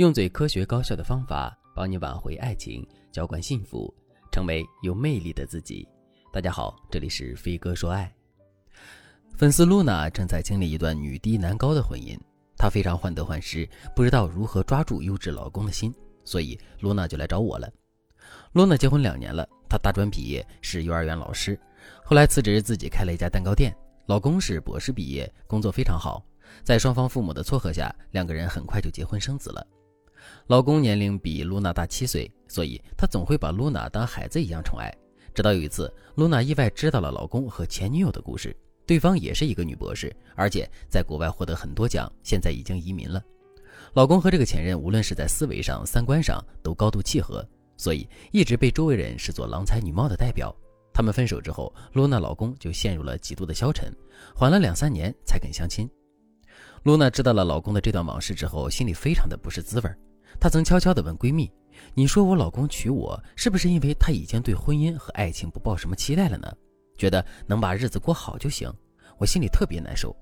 用最科学高效的方法帮你挽回爱情，浇灌幸福，成为有魅力的自己。大家好，这里是飞哥说爱。粉丝露娜正在经历一段女低男高的婚姻，她非常患得患失，不知道如何抓住优质老公的心，所以露娜就来找我了。露娜结婚两年了，她大专毕业，是幼儿园老师，后来辞职自己开了一家蛋糕店。老公是博士毕业，工作非常好，在双方父母的撮合下，两个人很快就结婚生子了。老公年龄比露娜大七岁，所以他总会把露娜当孩子一样宠爱。直到有一次，露娜意外知道了老公和前女友的故事，对方也是一个女博士，而且在国外获得很多奖，现在已经移民了。老公和这个前任无论是在思维上、三观上都高度契合，所以一直被周围人视作郎才女貌的代表。他们分手之后，露娜老公就陷入了极度的消沉，缓了两三年才肯相亲。露娜知道了老公的这段往事之后，心里非常的不是滋味儿。她曾悄悄地问闺蜜：“你说我老公娶我，是不是因为他已经对婚姻和爱情不抱什么期待了呢？觉得能把日子过好就行？我心里特别难受。”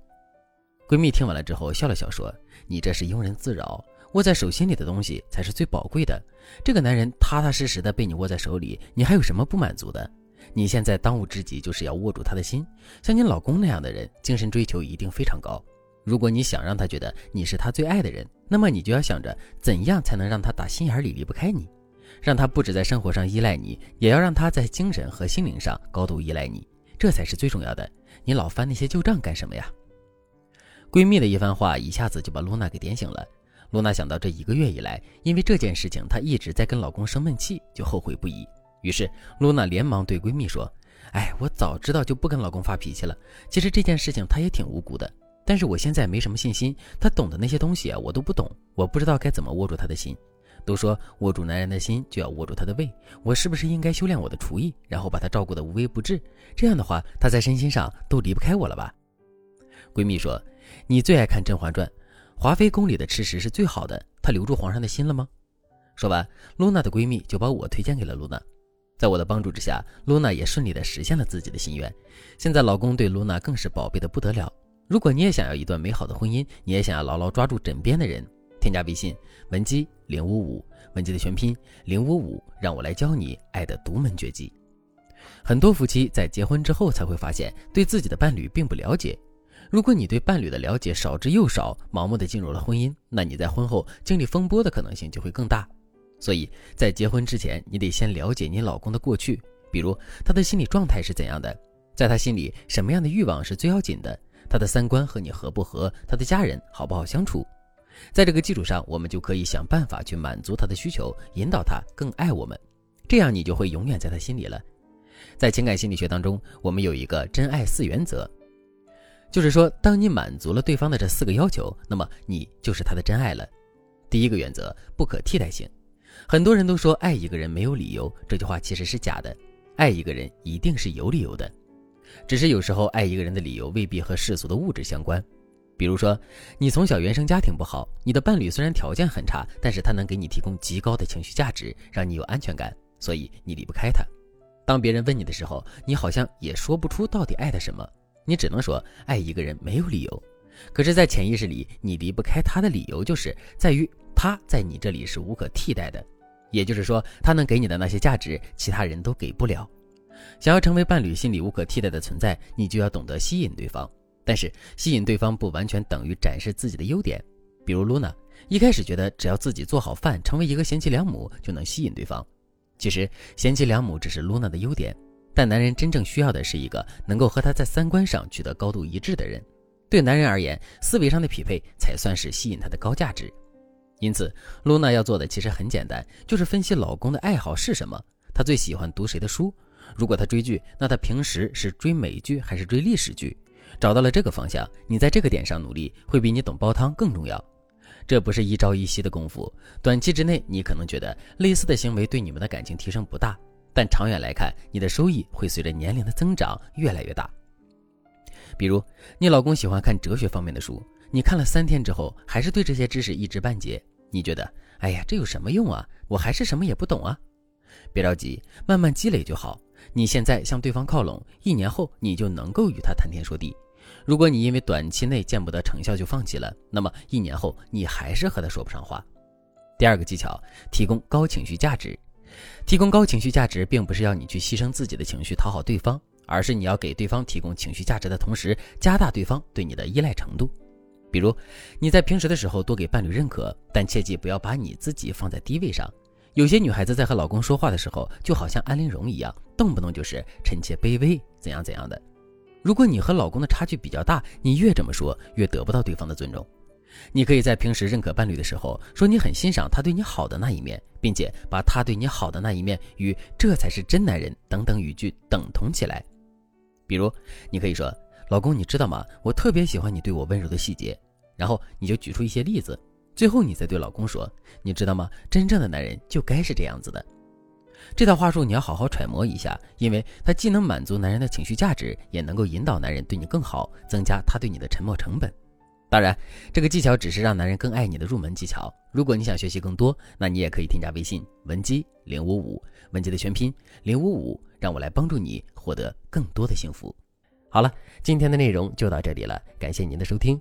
闺蜜听完了之后笑了笑说：“你这是庸人自扰，握在手心里的东西才是最宝贵的。这个男人踏踏实实的被你握在手里，你还有什么不满足的？你现在当务之急就是要握住他的心。像你老公那样的人，精神追求一定非常高。”如果你想让他觉得你是他最爱的人，那么你就要想着怎样才能让他打心眼里离不开你，让他不止在生活上依赖你，也要让他在精神和心灵上高度依赖你，这才是最重要的。你老翻那些旧账干什么呀？闺蜜的一番话一下子就把露娜给点醒了。露娜想到这一个月以来，因为这件事情她一直在跟老公生闷气，就后悔不已。于是露娜连忙对闺蜜说：“哎，我早知道就不跟老公发脾气了。其实这件事情他也挺无辜的。”但是我现在没什么信心，他懂的那些东西啊，我都不懂，我不知道该怎么握住他的心。都说握住男人的心，就要握住他的胃，我是不是应该修炼我的厨艺，然后把他照顾得无微不至？这样的话，他在身心上都离不开我了吧？闺蜜说：“你最爱看《甄嬛传》，华妃宫里的吃食是最好的，她留住皇上的心了吗？”说完，露娜的闺蜜就把我推荐给了露娜，在我的帮助之下，露娜也顺利的实现了自己的心愿。现在老公对露娜更是宝贝的不得了。如果你也想要一段美好的婚姻，你也想要牢牢抓住枕边的人，添加微信文姬零五五，文姬的全拼零五五，让我来教你爱的独门绝技。很多夫妻在结婚之后才会发现，对自己的伴侣并不了解。如果你对伴侣的了解少之又少，盲目的进入了婚姻，那你在婚后经历风波的可能性就会更大。所以在结婚之前，你得先了解你老公的过去，比如他的心理状态是怎样的，在他心里什么样的欲望是最要紧的。他的三观和你合不合？他的家人好不好相处？在这个基础上，我们就可以想办法去满足他的需求，引导他更爱我们。这样你就会永远在他心里了。在情感心理学当中，我们有一个真爱四原则，就是说，当你满足了对方的这四个要求，那么你就是他的真爱了。第一个原则，不可替代性。很多人都说爱一个人没有理由，这句话其实是假的。爱一个人一定是有理由的。只是有时候爱一个人的理由未必和世俗的物质相关，比如说，你从小原生家庭不好，你的伴侣虽然条件很差，但是他能给你提供极高的情绪价值，让你有安全感，所以你离不开他。当别人问你的时候，你好像也说不出到底爱他什么，你只能说爱一个人没有理由。可是，在潜意识里，你离不开他的理由就是在于他在你这里是无可替代的，也就是说，他能给你的那些价值，其他人都给不了。想要成为伴侣心里无可替代的存在，你就要懂得吸引对方。但是吸引对方不完全等于展示自己的优点。比如露娜一开始觉得只要自己做好饭，成为一个贤妻良母就能吸引对方。其实贤妻良母只是露娜的优点，但男人真正需要的是一个能够和他在三观上取得高度一致的人。对男人而言，思维上的匹配才算是吸引他的高价值。因此，露娜要做的其实很简单，就是分析老公的爱好是什么，他最喜欢读谁的书。如果他追剧，那他平时是追美剧还是追历史剧？找到了这个方向，你在这个点上努力，会比你懂煲汤更重要。这不是一朝一夕的功夫，短期之内你可能觉得类似的行为对你们的感情提升不大，但长远来看，你的收益会随着年龄的增长越来越大。比如，你老公喜欢看哲学方面的书，你看了三天之后，还是对这些知识一知半解，你觉得，哎呀，这有什么用啊？我还是什么也不懂啊？别着急，慢慢积累就好。你现在向对方靠拢，一年后你就能够与他谈天说地。如果你因为短期内见不得成效就放弃了，那么一年后你还是和他说不上话。第二个技巧，提供高情绪价值。提供高情绪价值，并不是要你去牺牲自己的情绪讨好对方，而是你要给对方提供情绪价值的同时，加大对方对你的依赖程度。比如，你在平时的时候多给伴侣认可，但切记不要把你自己放在低位上。有些女孩子在和老公说话的时候，就好像安陵容一样，动不动就是臣妾卑微，怎样怎样的。如果你和老公的差距比较大，你越这么说，越得不到对方的尊重。你可以在平时认可伴侣的时候，说你很欣赏他对你好的那一面，并且把他对你好的那一面与“这才是真男人”等等语句等同起来。比如，你可以说：“老公，你知道吗？我特别喜欢你对我温柔的细节。”然后你就举出一些例子，最后你再对老公说：“你知道吗？真正的男人就该是这样子的。”这套话术你要好好揣摩一下，因为它既能满足男人的情绪价值，也能够引导男人对你更好，增加他对你的沉默成本。当然，这个技巧只是让男人更爱你的入门技巧。如果你想学习更多，那你也可以添加微信文姬零五五，文姬的全拼零五五，让我来帮助你获得更多的幸福。好了，今天的内容就到这里了，感谢您的收听。